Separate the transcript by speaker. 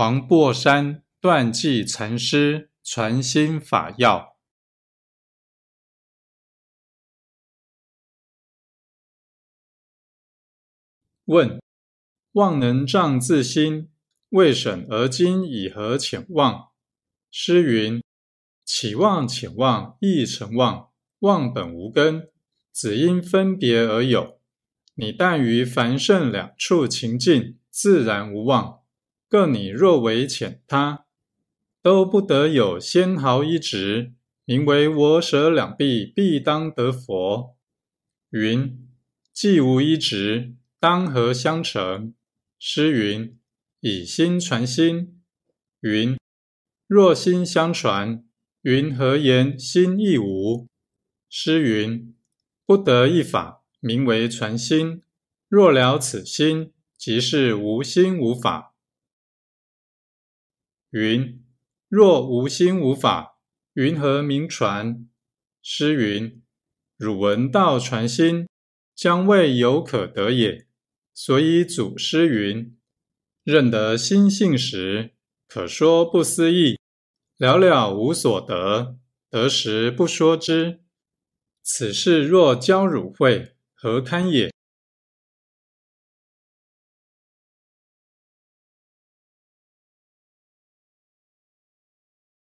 Speaker 1: 黄檗山断际禅师传心法要。问：妄能障自心，未审而今以何浅妄？诗云：起妄浅妄亦成妄，妄本无根，只因分别而有。你但于凡圣两处情境，自然无妄。各你若为浅他，都不得有纤毫一直，名为我舍两臂，必当得佛。云既无一直，当何相成？诗云以心传心。云若心相传，云何言心亦无？诗云不得一法，名为传心。若了此心，即是无心无法。云若无心无法，云何名传？诗云：汝闻道传心，将未有可得也。所以祖师云：认得心性时，可说不思议，了了无所得，得时不说之。此事若教汝会，何堪也？